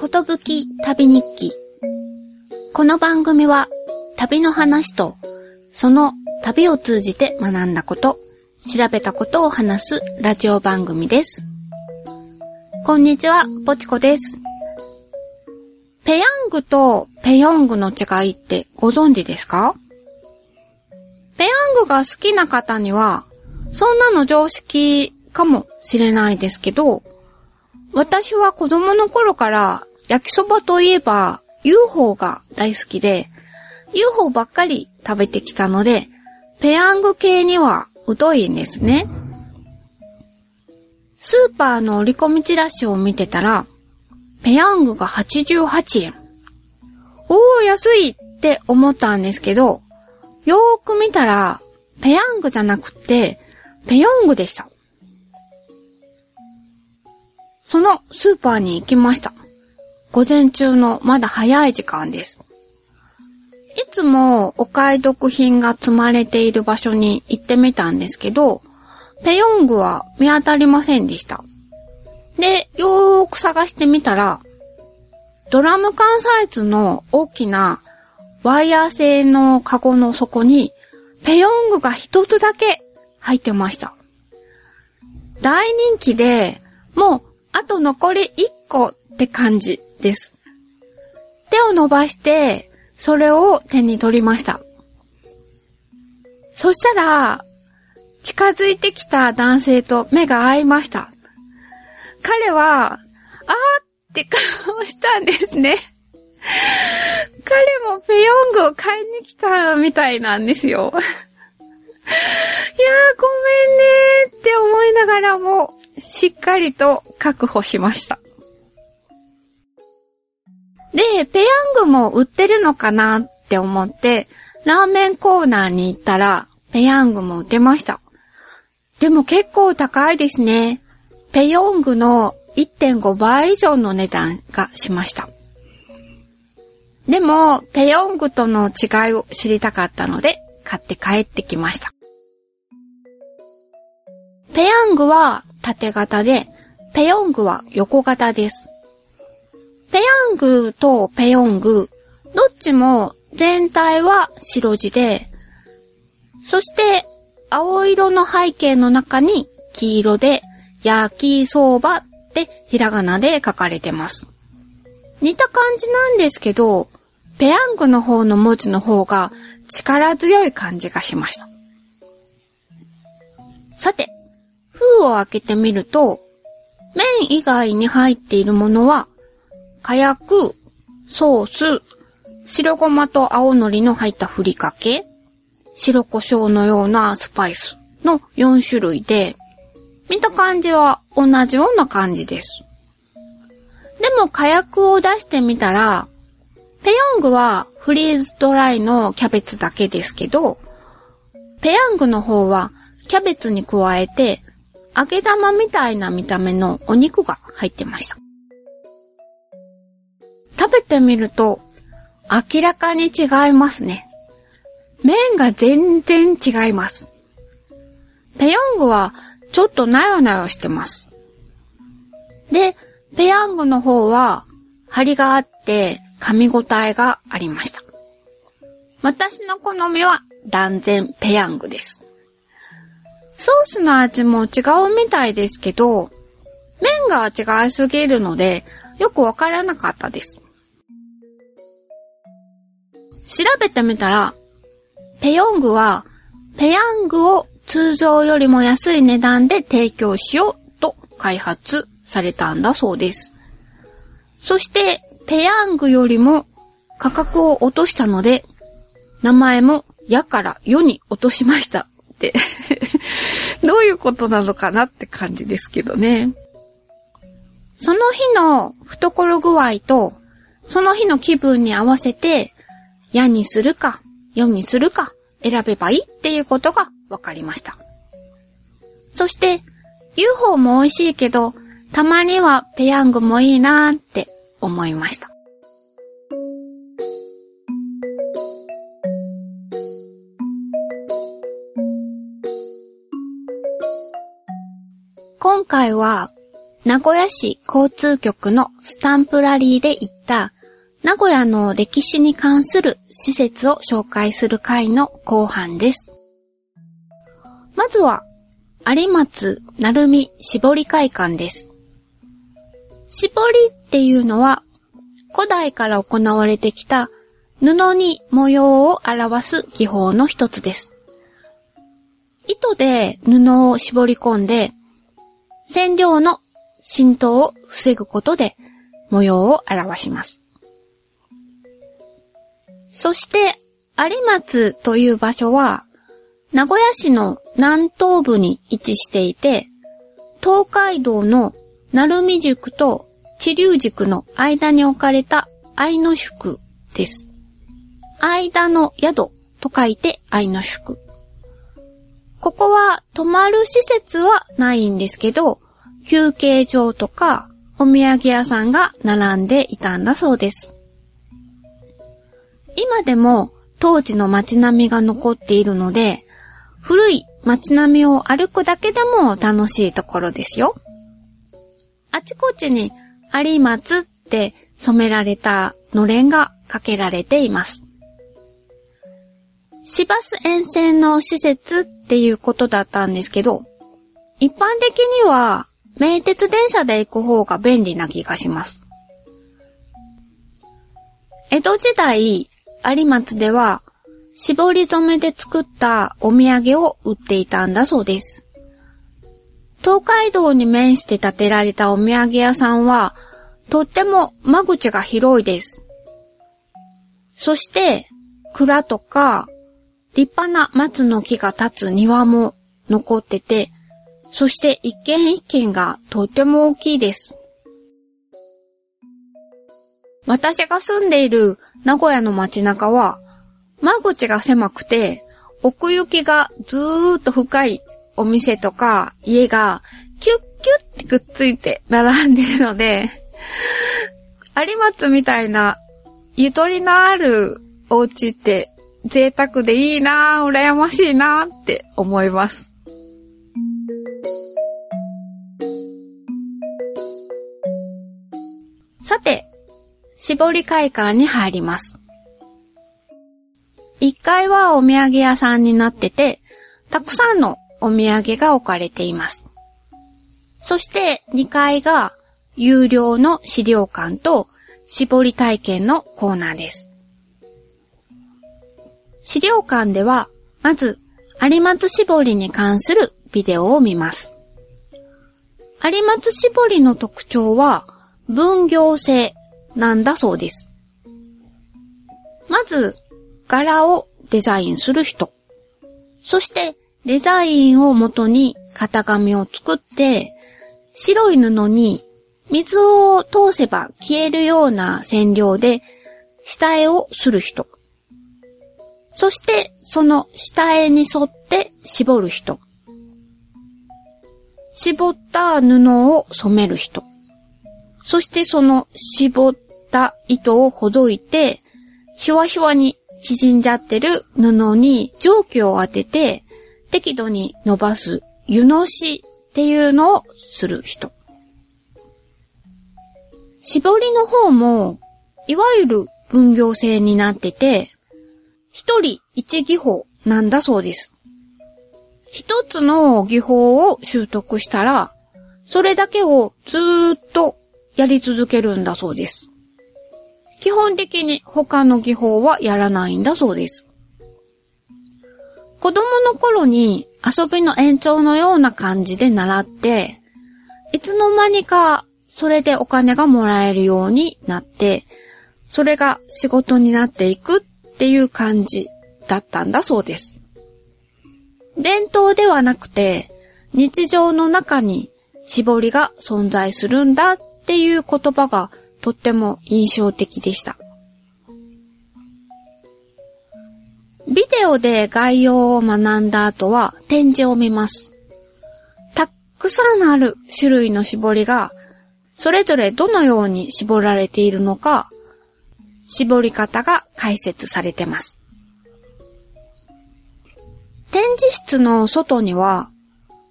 ことぶき旅日記。この番組は旅の話とその旅を通じて学んだこと、調べたことを話すラジオ番組です。こんにちは、ぽちこです。ペヤングとペヨングの違いってご存知ですか？ペヤングが好きな方には、そんなの常識かもしれないですけど、私は子供の頃から焼きそばといえば UFO が大好きで、UFO ばっかり食べてきたので、ペヤング系には疎いんですね。スーパーの折り込みチラシを見てたら、ペヤングが88円。おー、安いって思ったんですけど、よーく見たら、ペヤングじゃなくて、ペヨングでした。そのスーパーに行きました。午前中のまだ早い時間です。いつもお買い得品が積まれている場所に行ってみたんですけど、ペヨングは見当たりませんでした。で、よーく探してみたら、ドラム缶サイズの大きなワイヤー製のカゴの底に、ペヨングが一つだけ入ってました。大人気で、もう、あと残り一個って感じです。手を伸ばして、それを手に取りました。そしたら、近づいてきた男性と目が合いました。彼は、あーって顔をしたんですね。彼もペヨングを買いに来たみたいなんですよ。いやー、ごめんねーって思いながらも、しっかりと確保しました。で、ペヤングも売ってるのかなって思って、ラーメンコーナーに行ったら、ペヤングも売ってました。でも結構高いですね。ペヨングの1.5倍以上の値段がしました。でも、ペヨングとの違いを知りたかったので、買って帰ってきました。ペヤングは縦型で、ペヨングは横型です。ペヤングとペヨング、どっちも全体は白地で、そして青色の背景の中に黄色で焼きそばってひらがなで書かれてます。似た感じなんですけど、ペヤングの方の文字の方が力強い感じがしました。さて、封を開けてみると、麺以外に入っているものは、火薬、ソース、白ごまと青のりの入ったふりかけ、白胡椒のようなスパイスの4種類で、見た感じは同じような感じです。でも火薬を出してみたら、ペヨングはフリーズドライのキャベツだけですけど、ペヤングの方はキャベツに加えて揚げ玉みたいな見た目のお肉が入ってました。食べてみると明らかに違いますね。麺が全然違います。ペヨングはちょっとなよなよしてます。で、ペヤングの方は張りがあって噛み応えがありました。私の好みは断然ペヤングです。ソースの味も違うみたいですけど、麺が違いすぎるのでよくわからなかったです。調べてみたら、ペヨングはペヤングを通常よりも安い値段で提供しようと開発されたんだそうです。そして、ペヤングよりも価格を落としたので、名前もやから世に落としましたって、どういうことなのかなって感じですけどね。その日の懐具合と、その日の気分に合わせて、やにするか、よにするか、選べばいいっていうことが分かりました。そして、UFO も美味しいけど、たまにはペヤングもいいなーって思いました。今回は、名古屋市交通局のスタンプラリーで行った名古屋の歴史に関する施設を紹介する回の後半です。まずは、有松鳴海絞り会館です。絞りっていうのは、古代から行われてきた布に模様を表す技法の一つです。糸で布を絞り込んで、染料の浸透を防ぐことで模様を表します。そして、有松という場所は、名古屋市の南東部に位置していて、東海道の鳴海塾と地流塾の間に置かれた愛の宿です。間の宿と書いて愛の宿。ここは泊まる施設はないんですけど、休憩場とかお土産屋さんが並んでいたんだそうです。今でも当時の街並みが残っているので、古い街並みを歩くだけでも楽しいところですよ。あちこちに有松って染められたのれんがかけられています。市バス沿線の施設っていうことだったんですけど、一般的には名鉄電車で行く方が便利な気がします。江戸時代、有松では、絞り染めで作ったお土産を売っていたんだそうです。東海道に面して建てられたお土産屋さんは、とっても間口が広いです。そして、蔵とか、立派な松の木が立つ庭も残ってて、そして一軒一軒がとっても大きいです。私が住んでいる名古屋の街中は、間口が狭くて、奥行きがずーっと深いお店とか家がキュッキュッってくっついて並んでるので、有松みたいなゆとりのあるお家って贅沢でいいなぁ、羨ましいなぁって思います。さて、絞り会館に入ります。1階はお土産屋さんになってて、たくさんのお土産が置かれています。そして2階が有料の資料館と絞り体験のコーナーです。資料館では、まず、有松絞りに関するビデオを見ます。有松絞りの特徴は、分業制なんだそうです。まず、柄をデザインする人。そして、デザインをもとに型紙を作って、白い布に水を通せば消えるような染料で下絵をする人。そして、その下絵に沿って絞る人。絞った布を染める人。そしてその絞った糸をほどいて、シュワシワに縮んじゃってる布に蒸気を当てて、適度に伸ばす湯のしっていうのをする人。絞りの方も、いわゆる分業制になってて、一人一技法なんだそうです。一つの技法を習得したら、それだけをずーっとやり続けるんだそうです。基本的に他の技法はやらないんだそうです。子供の頃に遊びの延長のような感じで習って、いつの間にかそれでお金がもらえるようになって、それが仕事になっていくっていう感じだったんだそうです。伝統ではなくて、日常の中に絞りが存在するんだっっていう言葉がとっても印象的でした。ビデオで概要を学んだ後は展示を見ます。たくさんある種類の絞りが、それぞれどのように絞られているのか、絞り方が解説されてます。展示室の外には、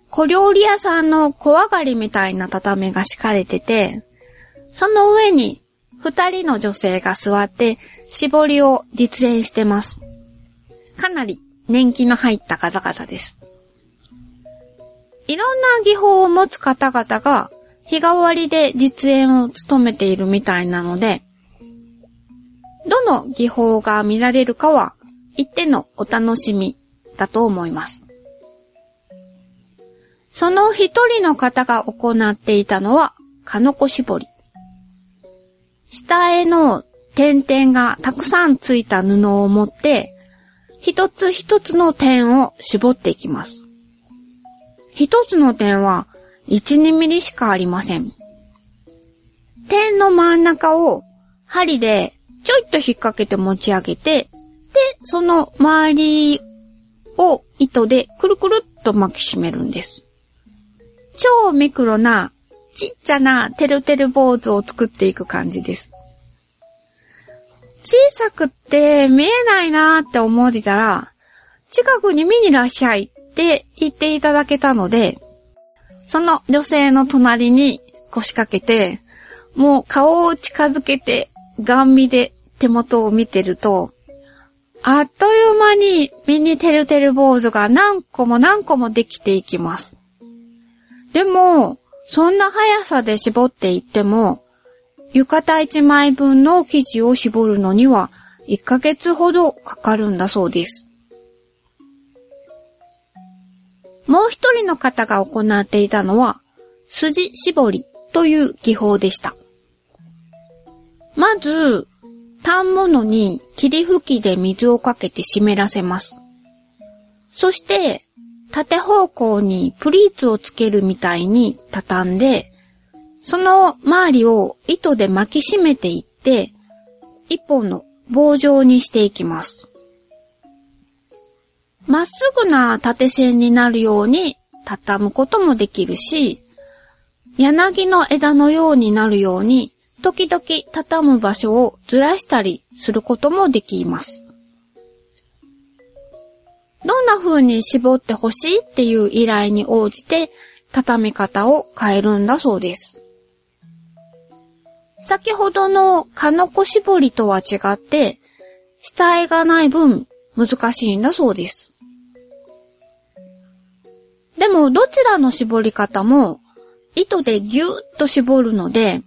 小料理屋さんの小上がりみたいな畳が敷かれてて、その上に二人の女性が座って絞りを実演してます。かなり年季の入った方々です。いろんな技法を持つ方々が日替わりで実演を務めているみたいなので、どの技法が見られるかは一点のお楽しみだと思います。その一人の方が行っていたのは、カノコ絞り。下絵の点々がたくさんついた布を持って、一つ一つの点を絞っていきます。一つの点は1、2ミリしかありません。点の真ん中を針でちょいっと引っ掛けて持ち上げて、で、その周りを糸でくるくるっと巻き締めるんです。超ミクロなちっちゃなてるてる坊主を作っていく感じです。小さくって見えないなーって思ってたら、近くに見にいらっしゃいって言っていただけたので、その女性の隣に腰掛けて、もう顔を近づけて、ガン見で手元を見てると、あっという間にミニてるてる坊主が何個も何個もできていきます。でも、そんな速さで絞っていっても、浴衣一枚分の生地を絞るのには1ヶ月ほどかかるんだそうです。もう一人の方が行っていたのは、筋絞りという技法でした。まず、単物に霧吹きで水をかけて湿らせます。そして、縦方向にプリーツをつけるみたいに畳んで、その周りを糸で巻き締めていって、一本の棒状にしていきます。まっすぐな縦線になるように畳むこともできるし、柳の枝のようになるように、時々畳む場所をずらしたりすることもできます。どんな風に絞ってほしいっていう依頼に応じて畳み方を変えるんだそうです。先ほどのカノコ絞りとは違って、下絵がない分難しいんだそうです。でもどちらの絞り方も糸でぎゅーっと絞るので、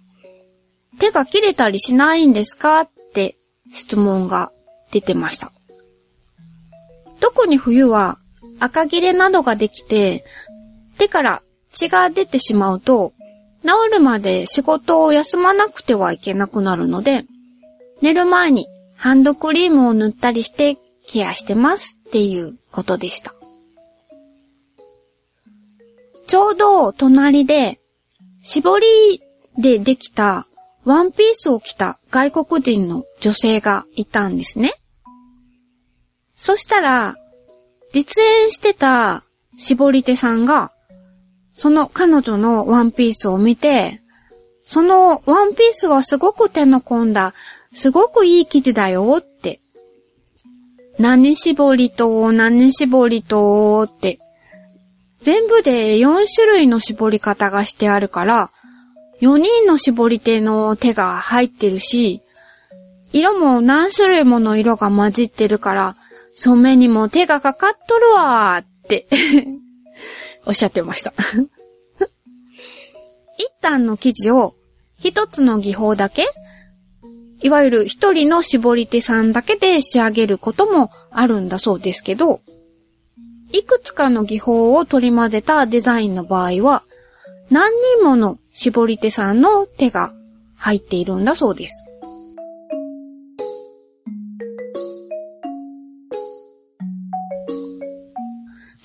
手が切れたりしないんですかって質問が出てました。特に冬は赤切れなどができて、手から血が出てしまうと、治るまで仕事を休まなくてはいけなくなるので、寝る前にハンドクリームを塗ったりしてケアしてますっていうことでした。ちょうど隣で、絞りでできたワンピースを着た外国人の女性がいたんですね。そしたら、実演してた絞り手さんが、その彼女のワンピースを見て、そのワンピースはすごく手の込んだ、すごくいい生地だよって。何絞りと何絞りとって。全部で4種類の絞り方がしてあるから、4人の絞り手の手が入ってるし、色も何種類もの色が混じってるから、染めにも手がかかっとるわーって おっしゃってました 一旦の生地を一つの技法だけ、いわゆる一人の絞り手さんだけで仕上げることもあるんだそうですけど、いくつかの技法を取り混ぜたデザインの場合は、何人もの絞り手さんの手が入っているんだそうです。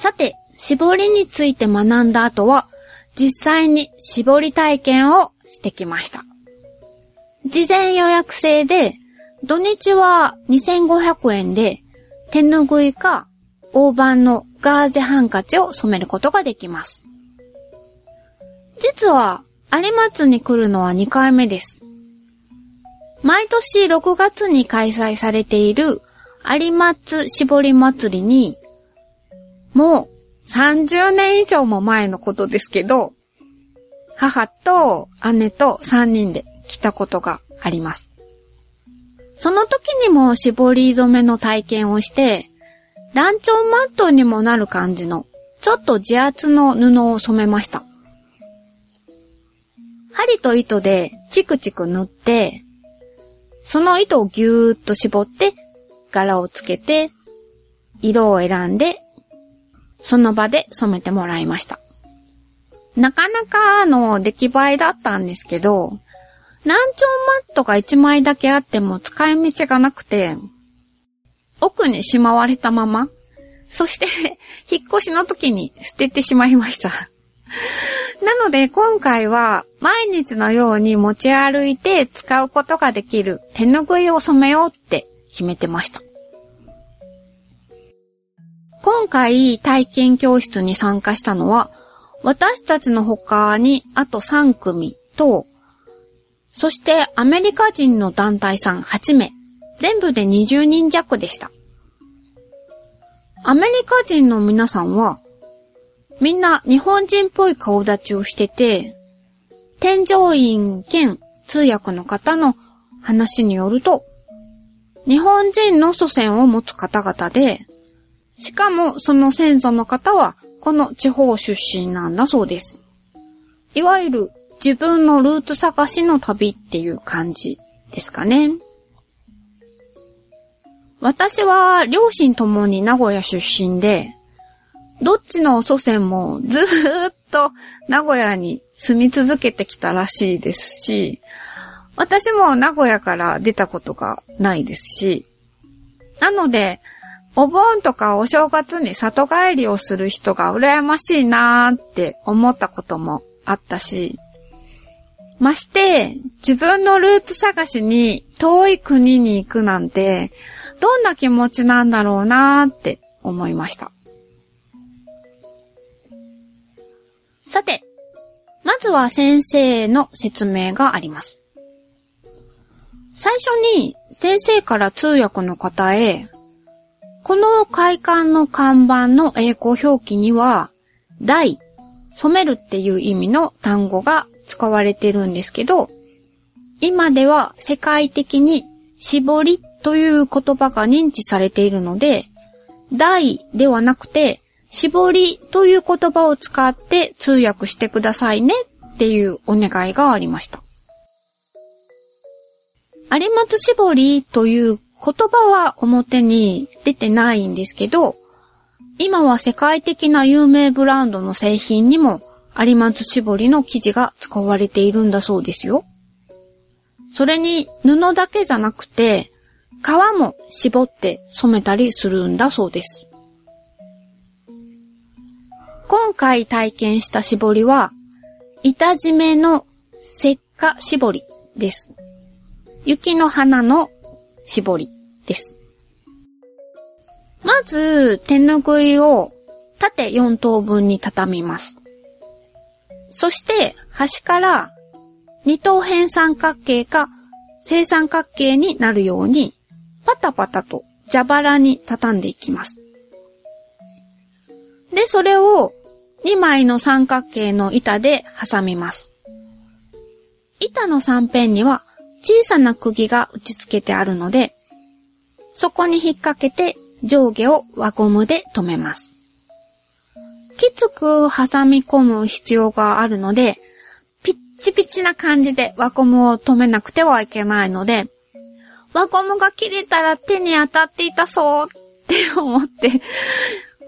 さて、絞りについて学んだ後は、実際に絞り体験をしてきました。事前予約制で、土日は2500円で、手ぬぐいか大判のガーゼハンカチを染めることができます。実は、有松に来るのは2回目です。毎年6月に開催されている有松絞り祭りにもう30年以上も前のことですけど、母と姉と3人で来たことがあります。その時にも絞り染めの体験をして、ランチョンマットにもなる感じの、ちょっと自圧の布を染めました。針と糸でチクチク塗って、その糸をぎゅーっと絞って柄をつけて、色を選んで、その場で染めてもらいました。なかなかの出来栄えだったんですけど、ランチョンマットが1枚だけあっても使い道がなくて、奥にしまわれたまま、そして 引っ越しの時に捨ててしまいました なので今回は毎日のように持ち歩いて使うことができる手ぬぐいを染めようって決めてました。今回体験教室に参加したのは私たちの他にあと3組とそしてアメリカ人の団体さん8名、全部で20人弱でした。アメリカ人の皆さんは、みんな日本人っぽい顔立ちをしてて、添乗員兼通訳の方の話によると、日本人の祖先を持つ方々で、しかもその先祖の方はこの地方出身なんだそうです。いわゆる自分のルーツ探しの旅っていう感じですかね。私は両親ともに名古屋出身で、どっちの祖先もずーっと名古屋に住み続けてきたらしいですし、私も名古屋から出たことがないですし、なので、お盆とかお正月に里帰りをする人が羨ましいなーって思ったこともあったし、まして、自分のルーツ探しに遠い国に行くなんて、どんな気持ちなんだろうなーって思いました。さて、まずは先生の説明があります。最初に先生から通訳の方へ、この会館の看板の英語表記には、大、染めるっていう意味の単語が使われてるんですけど、今では世界的に絞りという言葉が認知されているので、大ではなくて、絞りという言葉を使って通訳してくださいねっていうお願いがありました。有松絞りという言葉は表に出てないんですけど、今は世界的な有名ブランドの製品にも有松絞りの生地が使われているんだそうですよ。それに布だけじゃなくて、皮も絞って染めたりするんだそうです。今回体験した絞りは、板締めの石化絞りです。雪の花の絞りです。まず、手ぬぐいを縦4等分に畳みます。そして、端から二等辺三角形か正三角形になるように、パタパタと蛇腹に畳んでいきます。で、それを2枚の三角形の板で挟みます。板の三辺には小さな釘が打ち付けてあるので、そこに引っ掛けて上下を輪ゴムで留めます。きつく挟み込む必要があるので、ピッチピチな感じで輪ゴムを止めなくてはいけないので、輪ゴムが切れたら手に当たっていたそうって思って、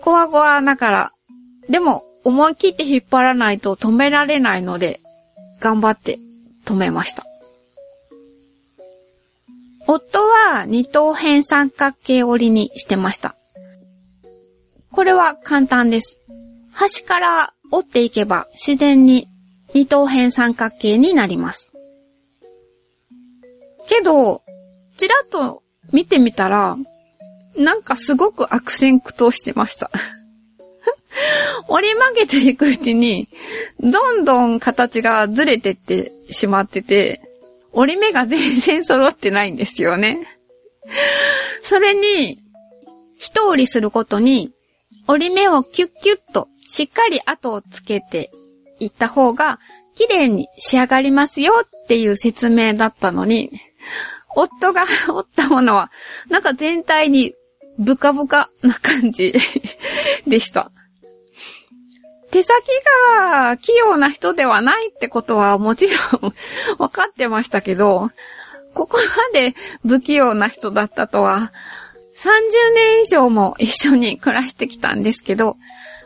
こわごわながら、でも思い切って引っ張らないと止められないので、頑張って止めました。夫は二等辺三角形折りにしてました。これは簡単です。端から折っていけば自然に二等辺三角形になります。けど、ちらっと見てみたら、なんかすごく悪戦苦闘してました。折り曲げていくうちに、どんどん形がずれてってしまってて、折り目が全然揃ってないんですよね。それに、一折りすることに、折り目をキュッキュッとしっかり後をつけていった方が綺麗に仕上がりますよっていう説明だったのに、夫が 折ったものは、なんか全体にブカブカな感じでした。手先が器用な人ではないってことはもちろん 分かってましたけど、ここまで不器用な人だったとは、30年以上も一緒に暮らしてきたんですけど、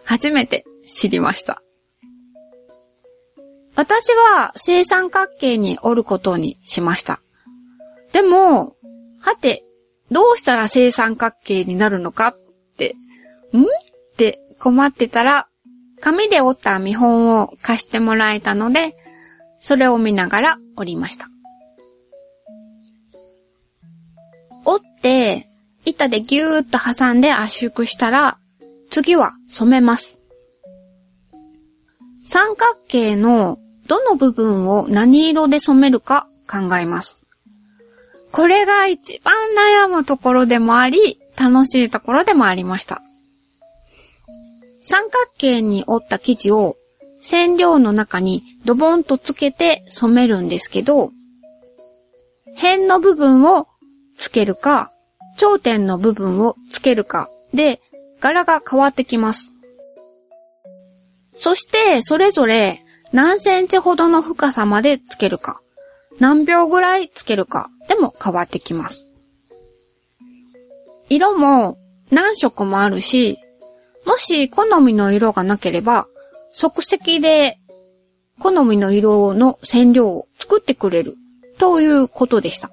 初めて知りました。私は正三角形に折ることにしました。でも、はて、どうしたら正三角形になるのかって、ん？って困ってたら、紙で折った見本を貸してもらえたので、それを見ながら折りました。折って、板でぎゅーっと挟んで圧縮したら、次は染めます。三角形のどの部分を何色で染めるか考えます。これが一番悩むところでもあり、楽しいところでもありました。三角形に折った生地を染料の中にドボンとつけて染めるんですけど、辺の部分をつけるか、頂点の部分をつけるかで柄が変わってきます。そして、それぞれ何センチほどの深さまでつけるか、何秒ぐらいつけるかでも変わってきます。色も何色もあるし、もし好みの色がなければ、即席で好みの色の染料を作ってくれるということでした。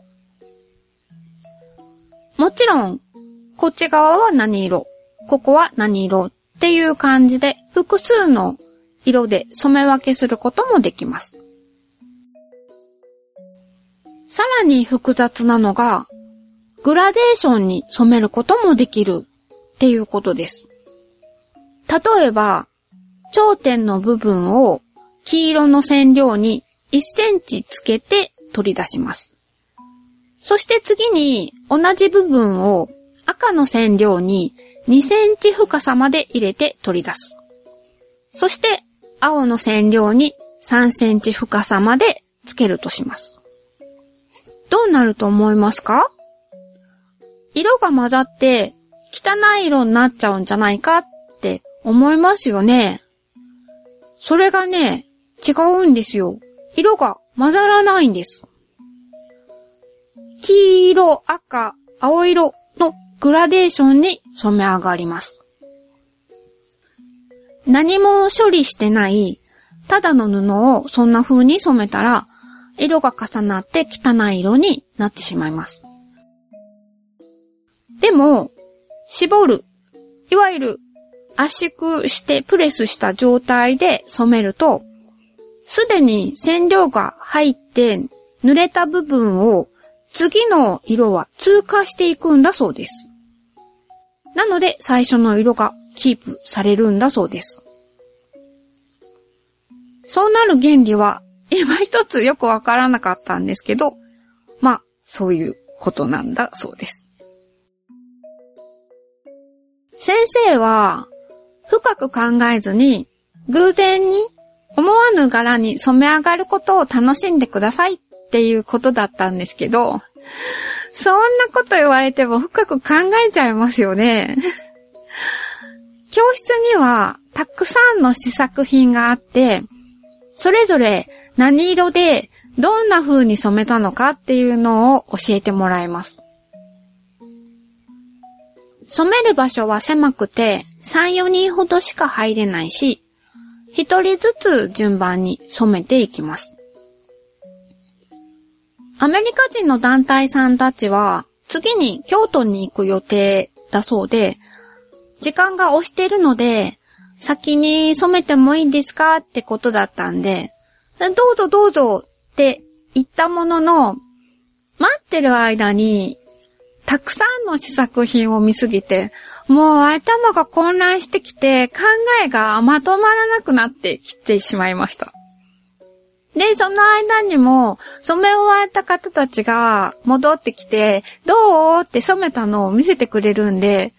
もちろん、こっち側は何色、ここは何色っていう感じで複数の色で染め分けすることもできます。さらに複雑なのが、グラデーションに染めることもできるっていうことです。例えば、頂点の部分を黄色の染料に1センチつけて取り出します。そして次に同じ部分を赤の染料に2センチ深さまで入れて取り出す。そして青の染料に3センチ深さまでつけるとします。どうなると思いますか？色が混ざって汚い色になっちゃうんじゃないかっ思いますよね。それがね、違うんですよ。色が混ざらないんです。黄色、赤、青色のグラデーションに染め上がります。何も処理してない、ただの布をそんな風に染めたら、色が重なって汚い色になってしまいます。でも、絞る、いわゆる圧縮してプレスした状態で染めると、すでに染料が入って濡れた部分を次の色は通過していくんだそうです。なので最初の色がキープされるんだそうです。そうなる原理は今一つよくわからなかったんですけど、まあ、そういうことなんだそうです。先生は、深く考えずに、偶然に思わぬ柄に染め上がることを楽しんでくださいっていうことだったんですけど、そんなこと言われても深く考えちゃいますよね。教室にはたくさんの試作品があって、それぞれ何色でどんな風に染めたのかっていうのを教えてもらいます。染める場所は狭くて3、4人ほどしか入れないし、一人ずつ順番に染めていきます。アメリカ人の団体さんたちは、次に京都に行く予定だそうで、時間が押してるので、先に染めてもいいですかってことだったんで、どうぞどうぞって言ったものの、待ってる間に、たくさんの試作品を見すぎて、もう頭が混乱してきて考えがまとまらなくなってきてしまいました。で、その間にも、染め終わった方たちが戻ってきて、どうって染めたのを見せてくれるんで、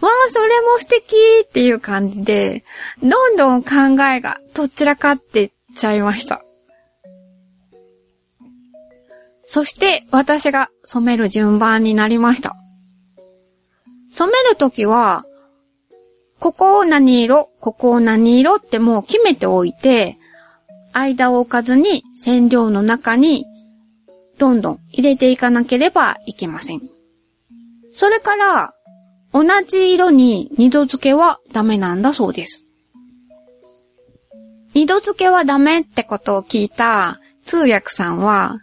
わあ、それも素敵っていう感じで、どんどん考えがとっちらかってっちゃいました。そして私が染める順番になりました。染めるときは、ここを何色、ここを何色ってもう決めておいて、間を置かずに染料の中にどんどん入れていかなければいけません。それから、同じ色に二度付けはダメなんだそうです。二度付けはダメってことを聞いた通訳さんは、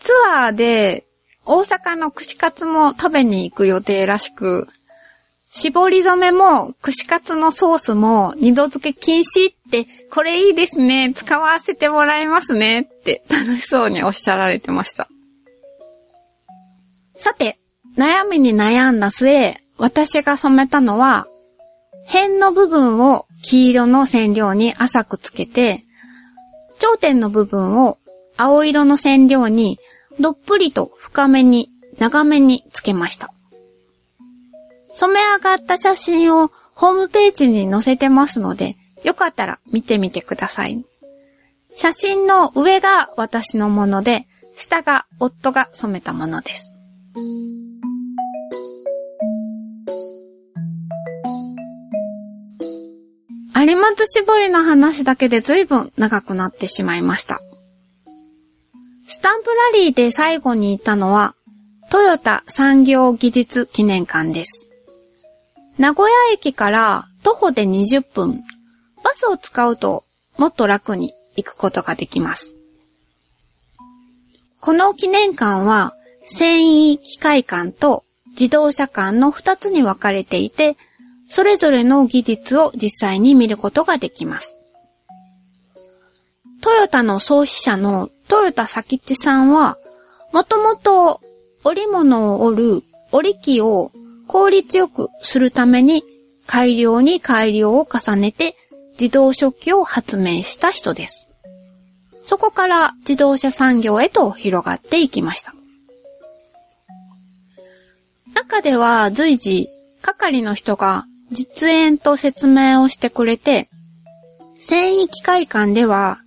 ツアーで大阪の串カツも食べに行く予定らしく、絞り染めも串カツのソースも二度漬け禁止って、これいいですね、使わせてもらいますねって楽しそうにおっしゃられてました。さて、悩みに悩んだ末、私が染めたのは、辺の部分を黄色の染料に浅くつけて、頂点の部分を青色の染料にどっぷりと深めに長めにつけました。染め上がった写真をホームページに載せてますので、よかったら見てみてください。写真の上が私のもので、下が夫が染めたものです。有松絞りの話だけで随分長くなってしまいました。スタンプラリーで最後に行ったのは、トヨタ産業技術記念館です。名古屋駅から徒歩で20分、バスを使うともっと楽に行くことができます。この記念館は繊維機械館と自動車館の2つに分かれていて、それぞれの技術を実際に見ることができます。トヨタの創始者のトヨタ佐吉さんは、もともと織物を織る織機を効率よくするために改良に改良を重ねて自動食器を発明した人です。そこから自動車産業へと広がっていきました。中では随時、係の人が実演と説明をしてくれて、繊維機械館では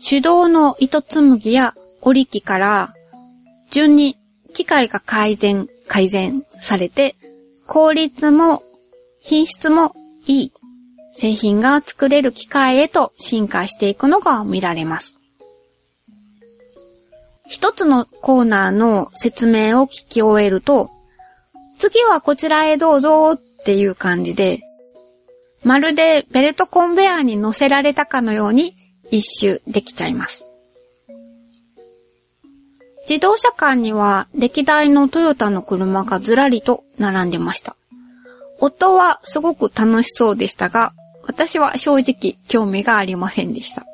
手動の糸紡ぎや織り機から順に機械が改善、改善されて効率も品質もいい製品が作れる機械へと進化していくのが見られます。一つのコーナーの説明を聞き終えると、次はこちらへどうぞっていう感じで、まるでベルトコンベヤーに乗せられたかのように一周できちゃいます。自動車館には歴代のトヨタの車がずらりと並んでました。夫はすごく楽しそうでしたが、私は正直興味がありませんでした。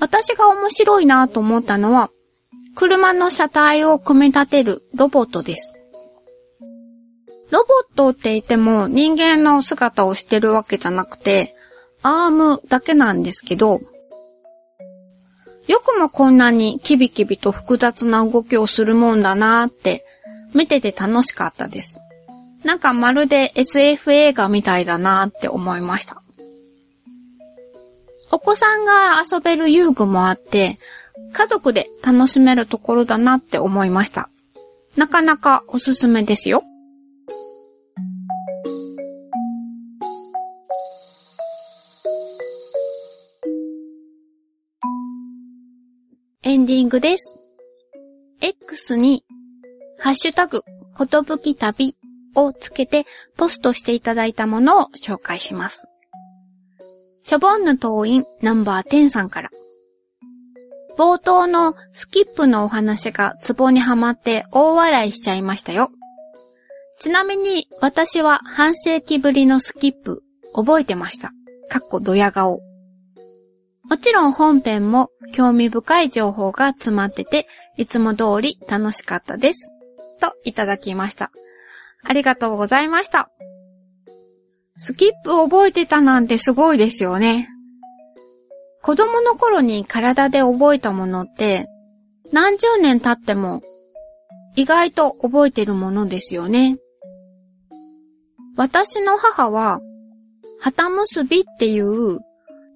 私が面白いなと思ったのは、車の車体を組み立てるロボットです。ロボットって言っても人間の姿をしてるわけじゃなくて、アームだけなんですけど、よくもこんなにキビキビと複雑な動きをするもんだなーって見てて楽しかったです。なんかまるで SF 映画みたいだなーって思いました。お子さんが遊べる遊具もあって、家族で楽しめるところだなって思いました。なかなかおすすめですよ。エンディングです。X に、ハッシュタグ、ことぶき旅をつけてポストしていただいたものを紹介します。ショボンヌ党員ナンバー10さんから。冒頭のスキップのお話がツボにはまって大笑いしちゃいましたよ。ちなみに私は半世紀ぶりのスキップ覚えてました。かっこドヤ顔。もちろん本編も興味深い情報が詰まってて、いつも通り楽しかったです。といただきました。ありがとうございました。スキップ覚えてたなんてすごいですよね。子供の頃に体で覚えたものって何十年経っても意外と覚えてるものですよね。私の母は、旗結びっていう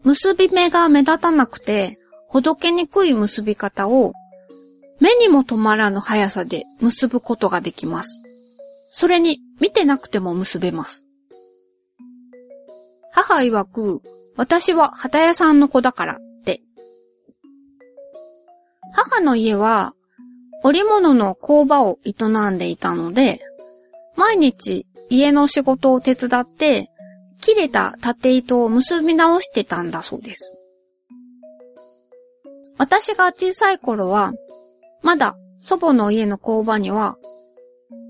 結び目が目立たなくて、ほどけにくい結び方を、目にも止まらぬ速さで結ぶことができます。それに、見てなくても結べます。母曰く、私は旗屋さんの子だからって。母の家は、織物の工場を営んでいたので、毎日家の仕事を手伝って、切れた縦糸を結び直してたんだそうです。私が小さい頃は、まだ祖母の家の工場には、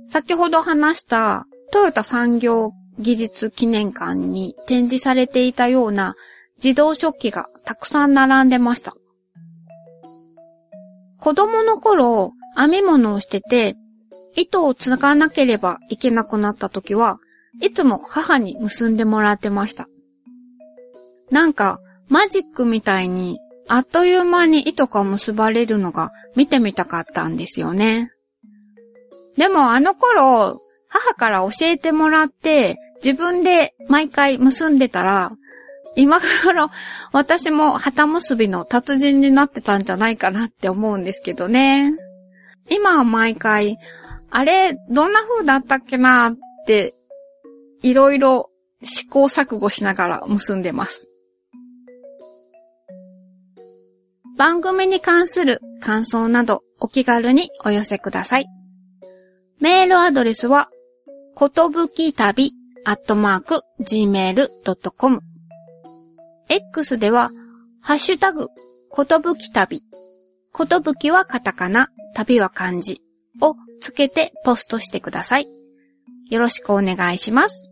先ほど話したトヨタ産業技術記念館に展示されていたような自動食器がたくさん並んでました。子供の頃、編み物をしてて、糸を継がなければいけなくなった時は、いつも母に結んでもらってました。なんか、マジックみたいに、あっという間に糸が結ばれるのが見てみたかったんですよね。でもあの頃、母から教えてもらって、自分で毎回結んでたら、今頃私も旗結びの達人になってたんじゃないかなって思うんですけどね。今は毎回、あれ、どんな風だったっけなって、いろいろ試行錯誤しながら結んでます。番組に関する感想などお気軽にお寄せください。メールアドレスは、ことぶき旅アットマーク gmail.com X では、ハッシュタグ、ことぶき旅。ことぶきはカタカナ、旅は漢字をつけてポストしてください。よろしくお願いします。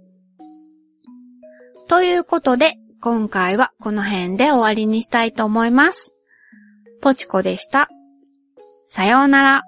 ということで、今回はこの辺で終わりにしたいと思います。ポチコでした。さようなら。